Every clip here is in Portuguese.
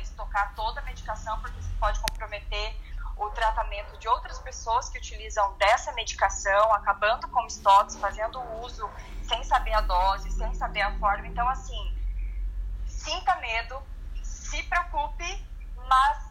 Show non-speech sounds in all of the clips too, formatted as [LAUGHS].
estocar toda a medicação, porque isso pode comprometer o tratamento de outras pessoas que utilizam dessa medicação, acabando com estoques, fazendo uso sem saber a dose, sem saber a forma. Então, assim, sinta medo, se preocupe, mas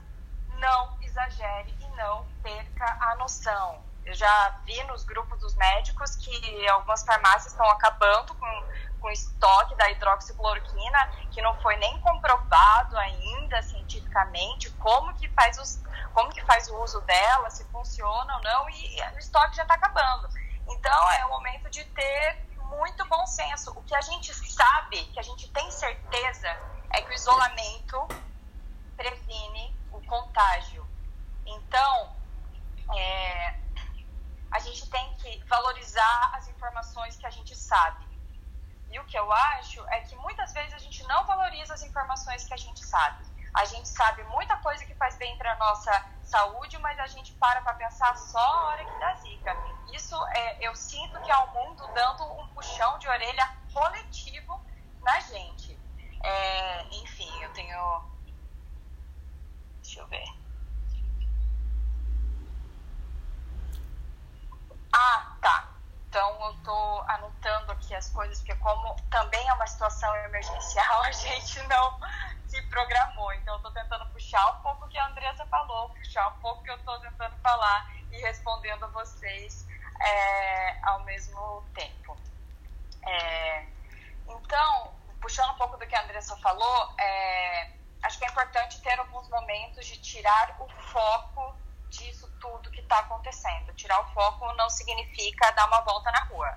não exagere e não perca a noção. Eu já vi nos grupos dos médicos que algumas farmácias estão acabando com, com estoque da hidroxicloroquina, que não foi nem comprovado ainda cientificamente como que faz, os, como que faz o uso dela, se funciona ou não, e, e o estoque já está acabando. Então é o momento de ter muito bom senso. O que a gente sabe, que a gente tem certeza, é que o isolamento previne o contágio. Então, é, a gente tem que valorizar as informações que a gente sabe. E o que eu acho é que muitas vezes a gente não valoriza as informações que a gente sabe. A gente sabe muita coisa que faz bem para nossa saúde, mas a gente para para pensar só a hora que dá zica. Isso é, eu sinto que é o mundo dando um puxão de orelha coletivo na gente. É, enfim, eu tenho. Deixa eu ver. Ah, tá. Então eu tô anotando aqui as coisas, porque como também é uma situação emergencial, [LAUGHS] a gente não se programou. Então eu tô tentando puxar um pouco o que a Andressa falou, puxar um pouco o que eu tô tentando falar e respondendo a vocês é, ao mesmo tempo. É, então, puxando um pouco do que a Andressa falou, é, acho que é importante ter alguns momentos de tirar o foco tudo que está acontecendo. Tirar o foco não significa dar uma volta na rua.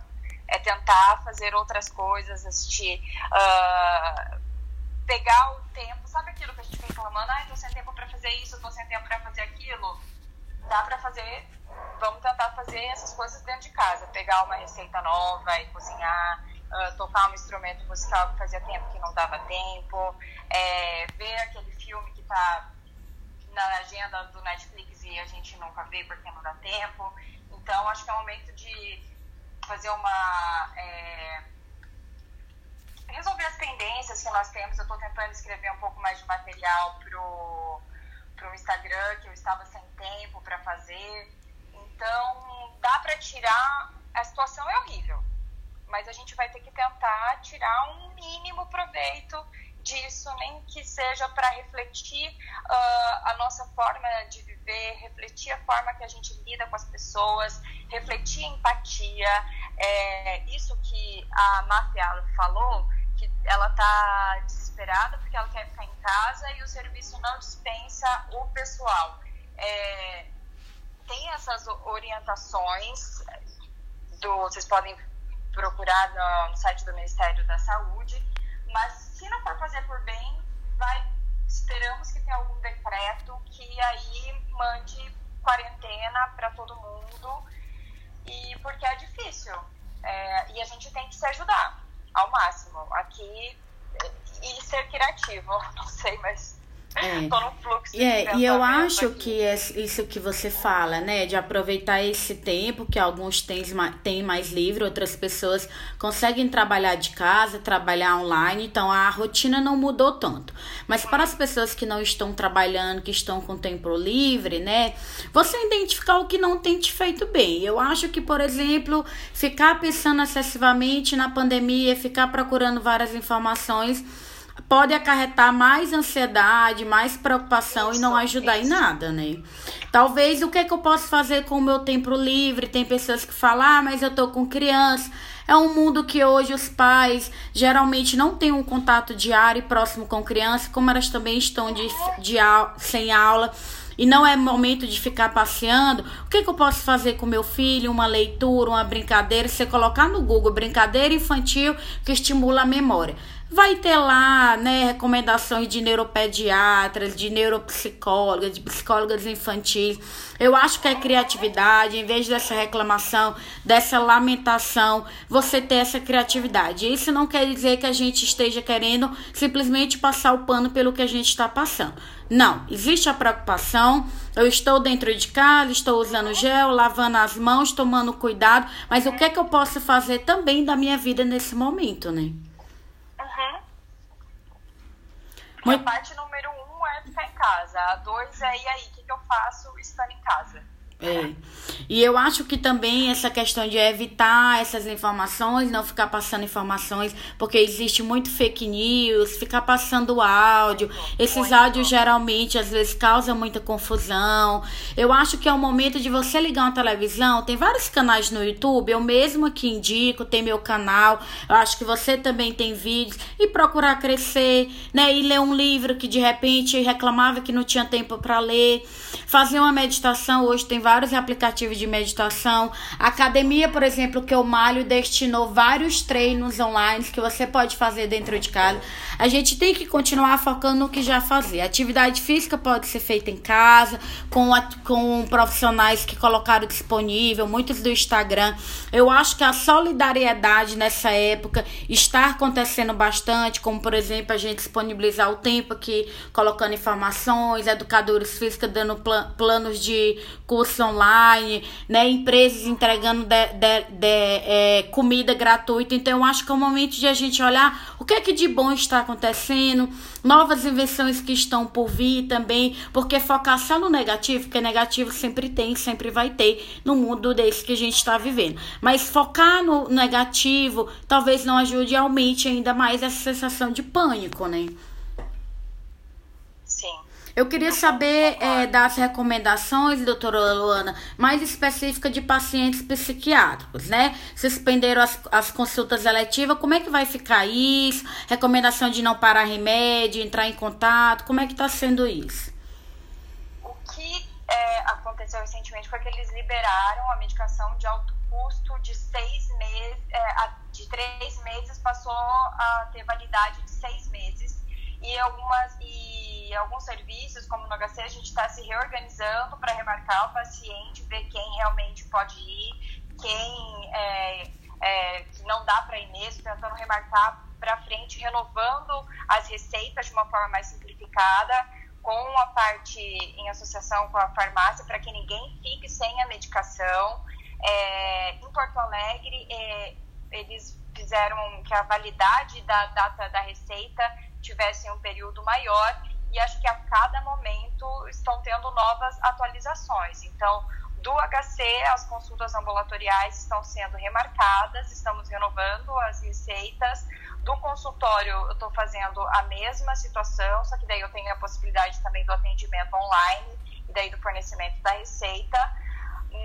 É tentar fazer outras coisas, assistir, uh, pegar o tempo. Sabe aquilo que a gente fica reclamando? Ah, estou sem tempo para fazer isso, estou sem tempo para fazer aquilo. Dá para fazer. Vamos tentar fazer essas coisas dentro de casa. Pegar uma receita nova e cozinhar. Uh, tocar um instrumento musical que fazia tempo que não dava tempo, é, ver aquele filme que está na agenda do Netflix e a gente nunca vê porque não dá tempo. Então, acho que é o momento de fazer uma. É, resolver as pendências que nós temos. Eu estou tentando escrever um pouco mais de material pro, pro Instagram, que eu estava sem tempo para fazer. Então, dá para tirar. A situação é horrível, mas a gente vai ter que tentar tirar um mínimo proveito disso, nem que seja para refletir uh, a nossa forma de viver, refletir a forma que a gente lida com as pessoas, refletir empatia. É, isso que a Mafia falou, que ela está desesperada porque ela quer ficar em casa e o serviço não dispensa o pessoal. É, tem essas orientações, do, vocês podem procurar no, no site do Ministério da Saúde, mas se não for fazer por bem, vai, esperamos que tenha algum decreto que aí mande quarentena para todo mundo, e porque é difícil. É, e a gente tem que se ajudar ao máximo. Aqui, e ser criativo, [LAUGHS] não sei, mas é. Tô fluxo é, e eu acho aqui. que é isso que você fala, né? De aproveitar esse tempo que alguns têm, têm mais livre, outras pessoas conseguem trabalhar de casa, trabalhar online, então a rotina não mudou tanto. Mas para as pessoas que não estão trabalhando, que estão com tempo livre, né? Você identificar o que não tem te feito bem. Eu acho que, por exemplo, ficar pensando excessivamente na pandemia, ficar procurando várias informações pode acarretar mais ansiedade, mais preocupação e não ajudar em nada, né? Talvez o que, é que eu posso fazer com o meu tempo livre? Tem pessoas que falam, ah, mas eu tô com criança. É um mundo que hoje os pais geralmente não têm um contato diário e próximo com criança, como elas também estão de, de, sem aula e não é momento de ficar passeando, o que, que eu posso fazer com meu filho? Uma leitura, uma brincadeira. Você colocar no Google brincadeira infantil que estimula a memória. Vai ter lá, né, recomendações de neuropediatras, de neuropsicólogas, de psicólogas infantis. Eu acho que é criatividade, em vez dessa reclamação, dessa lamentação, você ter essa criatividade. Isso não quer dizer que a gente esteja querendo simplesmente passar o pano pelo que a gente está passando. Não, existe a preocupação. Eu estou dentro de casa, estou usando gel, lavando as mãos, tomando cuidado, mas o que é que eu posso fazer também da minha vida nesse momento, né? Porque a parte número um é ficar em casa. A dois é e aí, o que, que eu faço estando em casa? É. E eu acho que também essa questão de evitar essas informações, não ficar passando informações, porque existe muito fake news, ficar passando áudio. Esses áudios geralmente às vezes causam muita confusão. Eu acho que é o momento de você ligar uma televisão. Tem vários canais no YouTube, eu mesmo que indico, tem meu canal. Eu acho que você também tem vídeos e procurar crescer, né? E ler um livro que de repente reclamava que não tinha tempo para ler. Fazer uma meditação, hoje tem vários aplicativos de meditação. A academia, por exemplo, que eu malho, destinou vários treinos online que você pode fazer dentro de casa. A gente tem que continuar focando no que já fazer. atividade física pode ser feita em casa, com, a, com profissionais que colocaram disponível, muitos do Instagram. Eu acho que a solidariedade nessa época está acontecendo bastante, como por exemplo a gente disponibilizar o tempo aqui, colocando informações, educadores físicos dando plan planos de curso online, né? Empresas entregando de, de, de, é, comida gratuita. Então, eu acho que é o momento de a gente olhar o que é que de bom está acontecendo, novas invenções que estão por vir também, porque focar só no negativo, porque negativo sempre tem, sempre vai ter no mundo desse que a gente está vivendo. Mas focar no negativo talvez não ajude e aumente ainda mais essa sensação de pânico, né? Eu queria saber é, das recomendações, doutora Luana, mais específica de pacientes psiquiátricos, né? Suspenderam as, as consultas eletivas, como é que vai ficar isso? Recomendação de não parar remédio, entrar em contato, como é que está sendo isso? O que é, aconteceu recentemente foi que eles liberaram a medicação de alto custo de seis meses, é, de três meses passou a ter validade de seis meses e algumas e alguns serviços, como no HC, a gente está se reorganizando para remarcar o paciente, ver quem realmente pode ir, quem é, é, não dá para ir mesmo, tentando remarcar para frente, renovando as receitas de uma forma mais simplificada, com a parte em associação com a farmácia, para que ninguém fique sem a medicação. É, em Porto Alegre, é, eles fizeram que a validade da data da receita tivessem um período maior e acho que a cada momento estão tendo novas atualizações. Então, do HC, as consultas ambulatoriais estão sendo remarcadas, estamos renovando as receitas. Do consultório, eu estou fazendo a mesma situação, só que daí eu tenho a possibilidade também do atendimento online e daí do fornecimento da receita.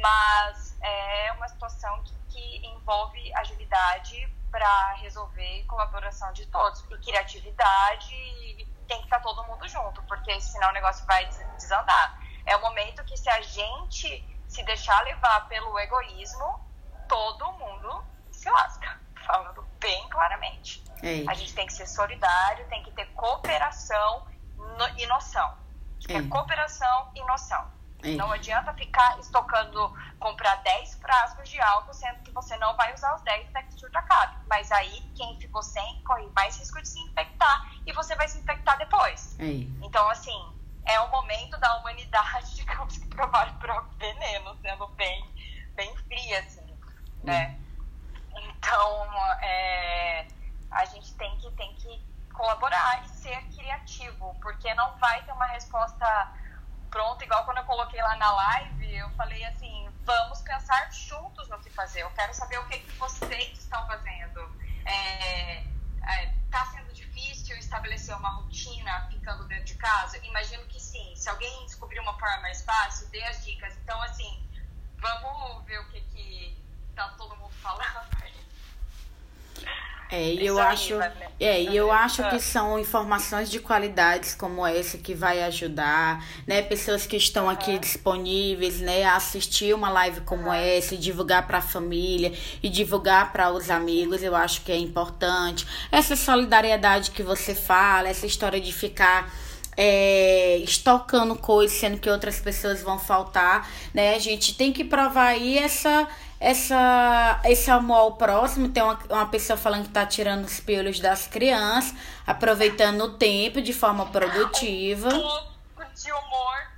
Mas é uma situação que, que envolve agilidade para resolver colaboração de todos. E criatividade tem que estar tá todo mundo junto, porque senão o negócio vai desandar. É o momento que se a gente se deixar levar pelo egoísmo, todo mundo se lasca, [LAUGHS] falando bem claramente. Ei. A gente tem que ser solidário, tem que ter cooperação e noção. É cooperação e noção. É. Não adianta ficar estocando, comprar 10 frascos de álcool, sendo que você não vai usar os 10 até que o surto acabe. Mas aí, quem ficou sem, corre mais risco de se infectar e você vai se infectar depois. É. Então, assim, é o momento da humanidade, [LAUGHS] digamos que, provar o próprio veneno, sendo bem, bem fria, assim, né? Então, é, a gente tem que, tem que colaborar e ser criativo, porque não vai ter uma resposta pronto, igual quando eu coloquei lá na live, eu falei assim, vamos pensar juntos no que fazer. Eu quero saber o que, que vocês estão fazendo. É, é, tá sendo difícil estabelecer uma rotina ficando dentro de casa? Imagino que sim. Se alguém descobrir uma forma mais fácil, dê as dicas. Então, assim, vamos ver o que, que tá todo mundo falando. É, e eu acho, é, e eu acho que são informações de qualidades como essa que vai ajudar, né, pessoas que estão aqui disponíveis, né, a assistir uma live como essa, e divulgar para a família e divulgar para os amigos, eu acho que é importante. Essa solidariedade que você fala, essa história de ficar é, estocando coisas, sendo que outras pessoas vão faltar, né? A gente tem que provar aí essa essa, esse amor ao próximo. Tem uma, uma pessoa falando que está tirando os piolhos das crianças, aproveitando o tempo de forma produtiva. Um pouco de humor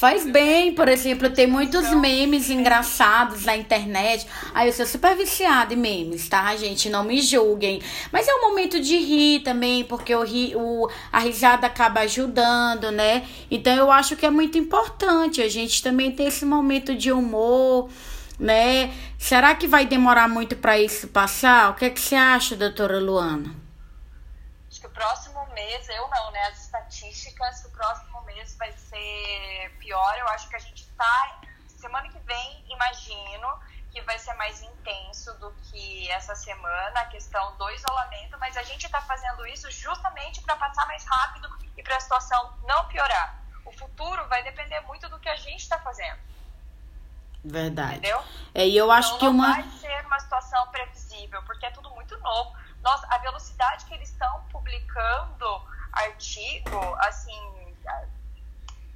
faz bem por exemplo, tem muitos memes engraçados na internet. Aí eu sou super viciada em memes, tá, gente? Não me julguem. Mas é um momento de rir também, porque o, ri, o, a risada acaba ajudando, né? Então eu acho que é muito importante a gente também ter esse momento de humor, né? Será que vai demorar muito para isso passar? O que, é que você acha, doutora Luana? Acho que o próximo mês, eu não, né? As estatísticas, o próximo mês vai ser pior. Eu acho que a gente tá. Semana que vem, imagino que vai ser mais intenso do que essa semana, a questão do isolamento, mas a gente está fazendo isso justamente para passar mais rápido e para a situação não piorar. O futuro vai depender muito do que a gente está fazendo. Verdade. Entendeu? É, e eu acho então, que uma. Não vai ser uma situação previsível, porque é tudo muito novo. Nossa, a velocidade que eles estão publicando artigo, assim,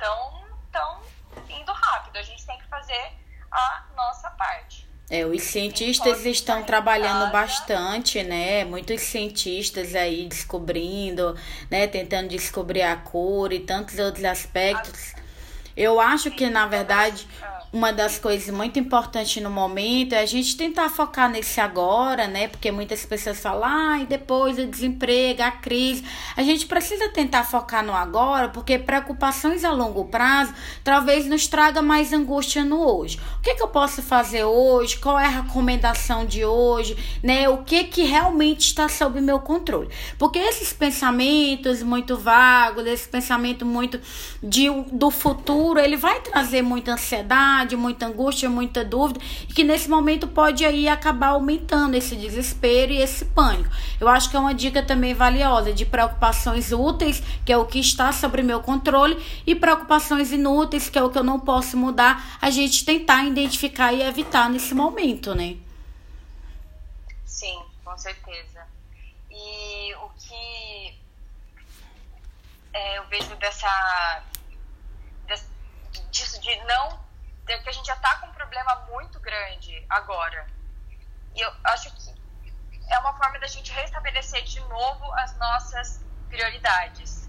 tão, tão indo rápido. A gente tem que fazer a nossa parte. É, os cientistas estão trabalhando bastante, né? Muitos cientistas aí descobrindo, né? Tentando descobrir a cor e tantos outros aspectos. Eu acho que, na verdade, uma das coisas muito importantes no momento é a gente tentar focar nesse agora, né? Porque muitas pessoas falam, ah, e depois o desemprego, a crise. A gente precisa tentar focar no agora, porque preocupações a longo prazo talvez nos traga mais angústia no hoje. O que, que eu posso fazer hoje? Qual é a recomendação de hoje? Né? O que, que realmente está sob meu controle? Porque esses pensamentos muito vagos, esse pensamento muito de, do futuro, ele vai trazer muita ansiedade ansiedade, muita angústia, muita dúvida, e que nesse momento pode aí acabar aumentando esse desespero e esse pânico. Eu acho que é uma dica também valiosa de preocupações úteis, que é o que está sobre meu controle, e preocupações inúteis, que é o que eu não posso mudar, a gente tentar identificar e evitar nesse momento, né? Sim, com certeza. E o que é, eu vejo dessa, dessa disso de não é que a gente já está com um problema muito grande agora. E eu acho que é uma forma da gente restabelecer de novo as nossas prioridades.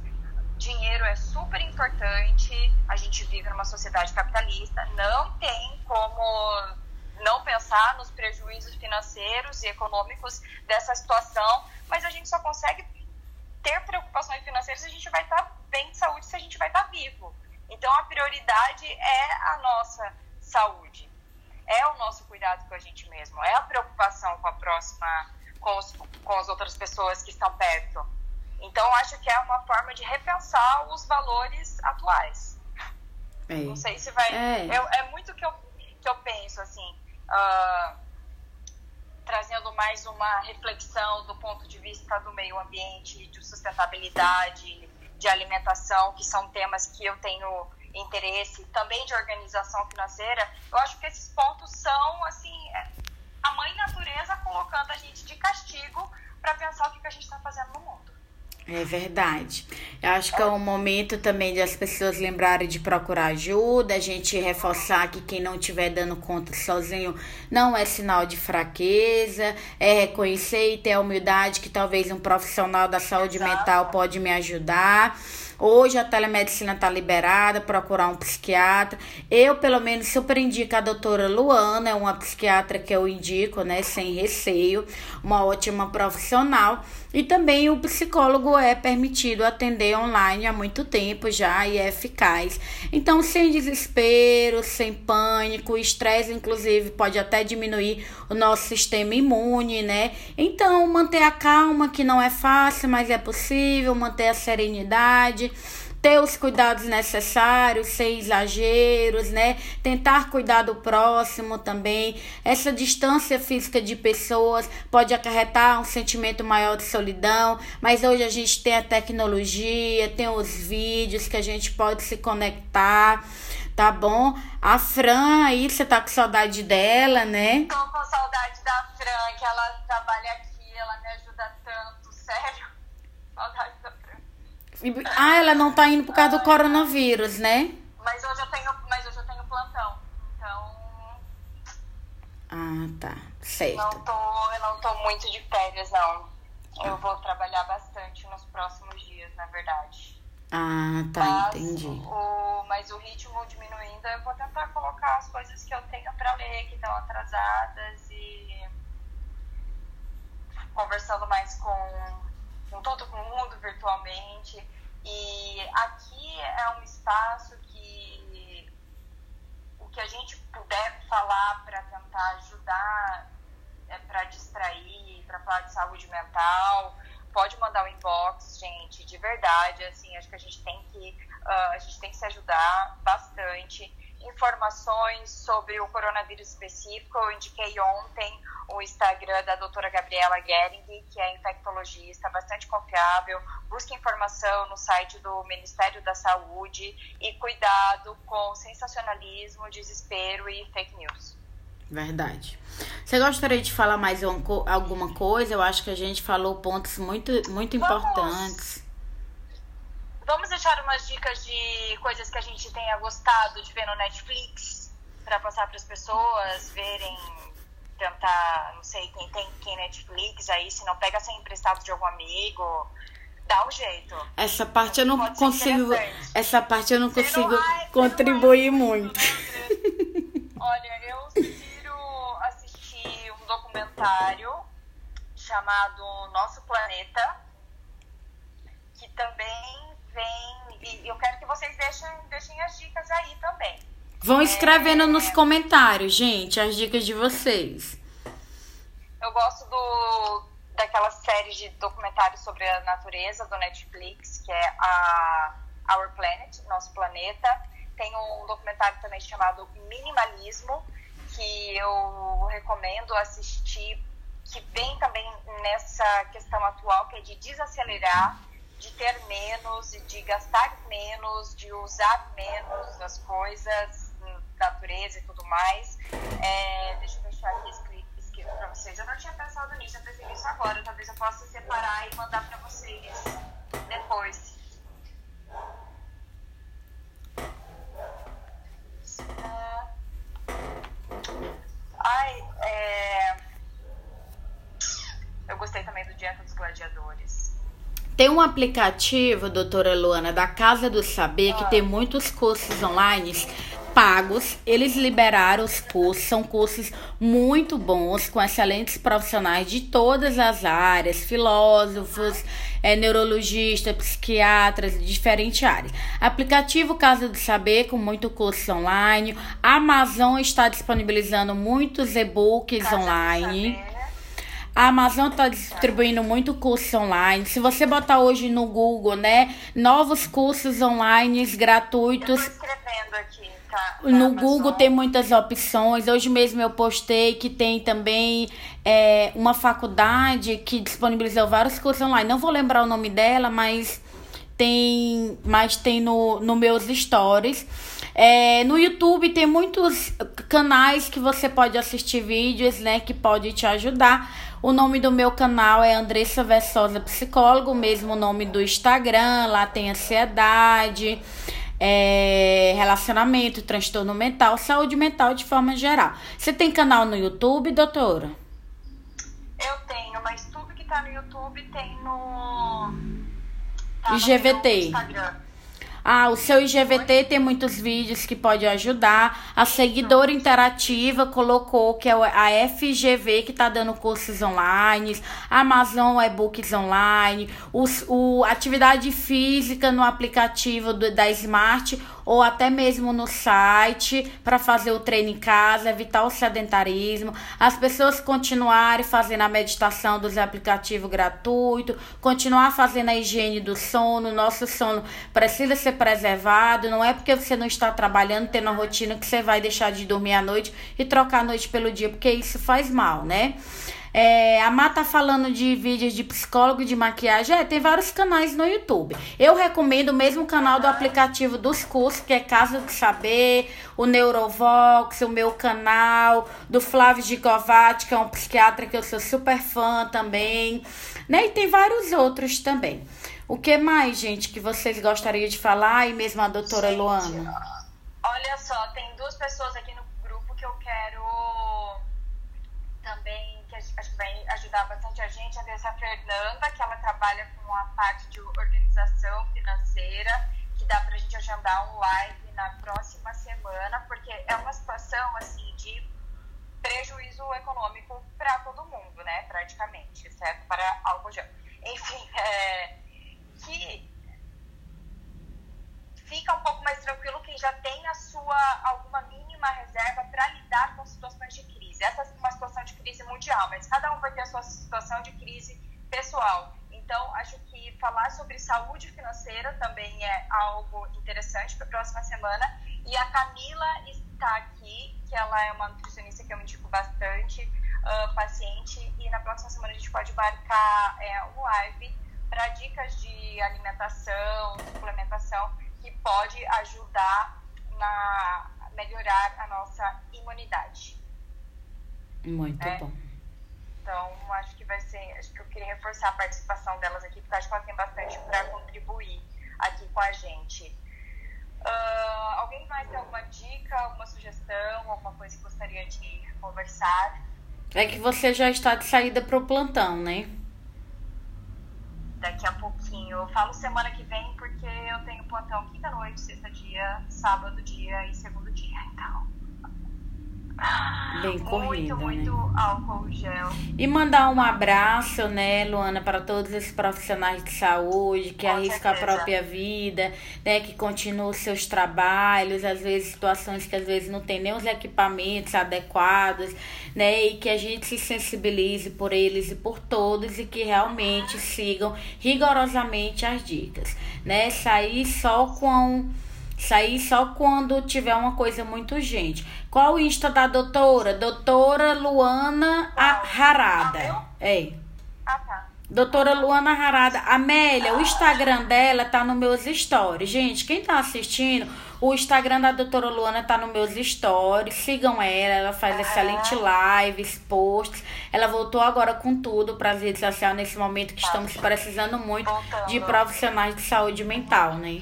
Dinheiro é super importante, a gente vive numa sociedade capitalista, não tem como não pensar nos prejuízos financeiros e econômicos dessa situação, mas a gente só consegue ter preocupações financeiras se a gente vai estar bem de saúde, se a gente vai estar vivo. Então, a prioridade é a nossa saúde, é o nosso cuidado com a gente mesmo, é a preocupação com a próxima, com, os, com as outras pessoas que estão perto. Então, acho que é uma forma de repensar os valores atuais. É. Não sei se vai. É, é, é muito que eu, que eu penso, assim. Uh, trazendo mais uma reflexão do ponto de vista do meio ambiente, de sustentabilidade, de alimentação, que são temas que eu tenho interesse, também de organização financeira, eu acho que esses pontos são, assim, é, a mãe natureza colocando a gente de castigo para pensar o que, que a gente está fazendo no mundo. É verdade. Eu acho que é um momento também de as pessoas lembrarem de procurar ajuda, a gente reforçar que quem não estiver dando conta sozinho não é sinal de fraqueza, é reconhecer e ter a humildade que talvez um profissional da saúde mental pode me ajudar. Hoje a telemedicina está liberada, procurar um psiquiatra. Eu, pelo menos, super indico a doutora Luana, é uma psiquiatra que eu indico, né, sem receio, uma ótima profissional. E também o psicólogo é permitido atender online há muito tempo já e é eficaz. Então, sem desespero, sem pânico, estresse, inclusive, pode até diminuir o nosso sistema imune, né? Então, manter a calma, que não é fácil, mas é possível, manter a serenidade ter os cuidados necessários, sem exageros, né? Tentar cuidar do próximo também. Essa distância física de pessoas pode acarretar um sentimento maior de solidão, mas hoje a gente tem a tecnologia, tem os vídeos que a gente pode se conectar. Tá bom? A Fran aí, você tá com saudade dela, né? Tô com saudade da Fran, que ela trabalha aqui, ela me ajuda tanto, [LAUGHS] sério. Saudade da ah, ela não tá indo por causa do coronavírus, né? Mas hoje eu tenho, mas hoje eu tenho plantão. Então. Ah, tá. Certo. Não tô, eu não tô muito de férias, não. Eu vou trabalhar bastante nos próximos dias, na verdade. Ah, tá, mas entendi. O mas o ritmo diminuindo, eu vou tentar colocar as coisas que eu tenho para ler, que estão atrasadas e conversando mais com, com todo mundo virtualmente. E aqui é um espaço que o que a gente puder falar para tentar ajudar, é para distrair, para falar de saúde mental, pode mandar o um inbox, gente, de verdade, assim, acho que a gente tem que, uh, a gente tem que se ajudar bastante. Informações sobre o coronavírus específico, eu indiquei ontem o Instagram da doutora Gabriela Gering, que é infectologista, bastante confiável. Busque informação no site do Ministério da Saúde e cuidado com sensacionalismo, desespero e fake news. Verdade. Você gostaria de falar mais alguma coisa? Eu acho que a gente falou pontos muito, muito Vamos. importantes. Vamos deixar umas dicas de coisas que a gente tenha gostado de ver no Netflix para passar para as pessoas verem, tentar, não sei quem tem quem Netflix aí, se não pega sem emprestado de algum amigo, dá um jeito. Essa parte eu não Pode consigo, essa parte eu não Você consigo não, contribuir não muito. [LAUGHS] Olha, eu sugiro assistir um documentário chamado Nosso Planeta, que também vem. E eu quero que vocês deixem, deixem as dicas aí também. Vão escrevendo é, nos comentários, gente, as dicas de vocês. Eu gosto do, daquela série de documentários sobre a natureza do Netflix, que é a Our Planet, Nosso Planeta. Tem um documentário também chamado Minimalismo, que eu recomendo assistir, que vem também nessa questão atual, que é de desacelerar de ter menos, de gastar menos, de usar menos as coisas, natureza e tudo mais. É, deixa eu deixar aqui escrito, escrito para vocês. Eu não tinha pensado nisso, eu pensei nisso agora. Talvez eu possa separar e mandar para vocês depois. Ai, é... Eu gostei também do Dieta dos Gladiadores. Tem um aplicativo, doutora Luana, da Casa do Saber, que tem muitos cursos online pagos. Eles liberaram os cursos, são cursos muito bons, com excelentes profissionais de todas as áreas, filósofos, é, neurologistas, psiquiatras, de diferentes áreas. Aplicativo Casa do Saber, com muito curso online. A Amazon está disponibilizando muitos e-books online. A Amazon está distribuindo muito curso online. Se você botar hoje no Google, né, novos cursos online gratuitos. Eu escrevendo aqui. Tá, no Google tem muitas opções. Hoje mesmo eu postei que tem também é, uma faculdade que disponibilizou vários cursos online. Não vou lembrar o nome dela, mas tem, mas tem no, no meus stories. É, no YouTube tem muitos canais que você pode assistir vídeos, né, que pode te ajudar. O nome do meu canal é Andressa Versosa Psicólogo, mesmo nome do Instagram, lá tem ansiedade, é, relacionamento, transtorno mental, saúde mental de forma geral. Você tem canal no YouTube, doutora? Eu tenho, mas tudo que tá no YouTube tem no. Tá IGVT. No Instagram. Ah, o seu IGVT tem muitos vídeos que pode ajudar. A seguidora interativa colocou que é a FGV que está dando cursos online, Amazon e-books online, os, o atividade física no aplicativo do, da Smart ou até mesmo no site para fazer o treino em casa, evitar o sedentarismo, as pessoas continuarem fazendo a meditação dos aplicativos gratuitos, continuar fazendo a higiene do sono, nosso sono precisa ser preservado, não é porque você não está trabalhando, tendo uma rotina que você vai deixar de dormir à noite e trocar a noite pelo dia, porque isso faz mal, né? É, a Má tá falando de vídeos de psicólogo de maquiagem. É, tem vários canais no YouTube. Eu recomendo o mesmo canal do aplicativo dos cursos, que é Casa do Saber, o Neurovox, o meu canal, do Flávio Gigovati, que é um psiquiatra que eu sou super fã também. Né? E tem vários outros também. O que mais, gente, que vocês gostariam de falar? E mesmo a doutora gente, Luana. Olha só, tem duas pessoas aqui no grupo que eu quero também acho que vai ajudar bastante a gente, a Andressa Fernanda, que ela trabalha com a parte de organização financeira, que dá pra gente mandar um live na próxima semana, porque é uma situação assim de prejuízo econômico para todo mundo, né? Praticamente, certo? Para gel. Enfim, é, que fica um pouco mais tranquilo quem já tem a sua alguma mínima reserva para lidar com situações de crise. Essa é uma situação de crise mundial, mas cada um vai ter a sua situação de crise pessoal. Então, acho que falar sobre saúde financeira também é algo interessante para a próxima semana. E a Camila está aqui, que ela é uma nutricionista que eu indico bastante, uh, paciente, e na próxima semana a gente pode marcar é, um live para dicas de alimentação, suplementação, que pode ajudar na melhorar a nossa imunidade. Muito é. bom. Então, acho que vai ser. Acho que eu queria reforçar a participação delas aqui, porque acho que elas têm bastante para contribuir aqui com a gente. Uh, alguém mais tem alguma dica, alguma sugestão, alguma coisa que gostaria de conversar? É que você já está de saída para o plantão, né? Daqui a. Eu falo semana que vem porque eu tenho plantão quinta-noite, sexta-dia, sábado dia e segundo dia. Então. Bem corrida, muito, né? muito álcool gel. E mandar um abraço, né, Luana, para todos esses profissionais de saúde que Com arriscam certeza. a própria vida, né, que continuam seus trabalhos, às vezes situações que às vezes não tem nem os equipamentos adequados, né, e que a gente se sensibilize por eles e por todos e que realmente sigam rigorosamente as dicas, né? Sair só com Sair só quando tiver uma coisa muito urgente. Qual o Insta da doutora? Doutora Luana Harada. É. Ah, tá. Doutora Luana Harada. Amélia, o Instagram dela tá nos meus stories. Gente, quem tá assistindo, o Instagram da doutora Luana tá nos meus stories. Sigam ela, ela faz excelente lives, posts. Ela voltou agora com tudo para as redes sociais nesse momento que estamos precisando muito de profissionais de saúde mental, né?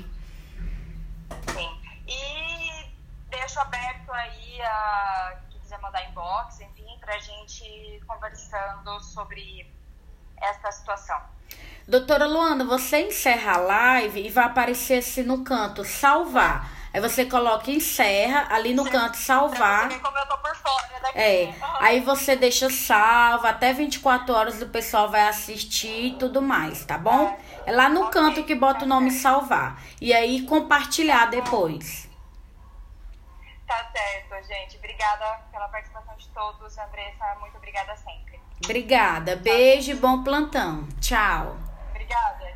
Deixo aberto aí a quem quiser mandar inbox, enfim, para a gente conversando sobre essa situação. Doutora Luana, você encerra a live e vai aparecer assim no canto salvar. Aí você coloca encerra ali no Sim, canto salvar. Como eu tô por fora daqui. É. Aí você deixa salva, até 24 horas o pessoal vai assistir e tudo mais, tá bom? É, lá no canto que bota o nome salvar. E aí compartilhar depois. Tá certo, gente. Obrigada pela participação de todos. Andressa, muito obrigada sempre. Obrigada. Beijo e bom plantão. Tchau. Obrigada.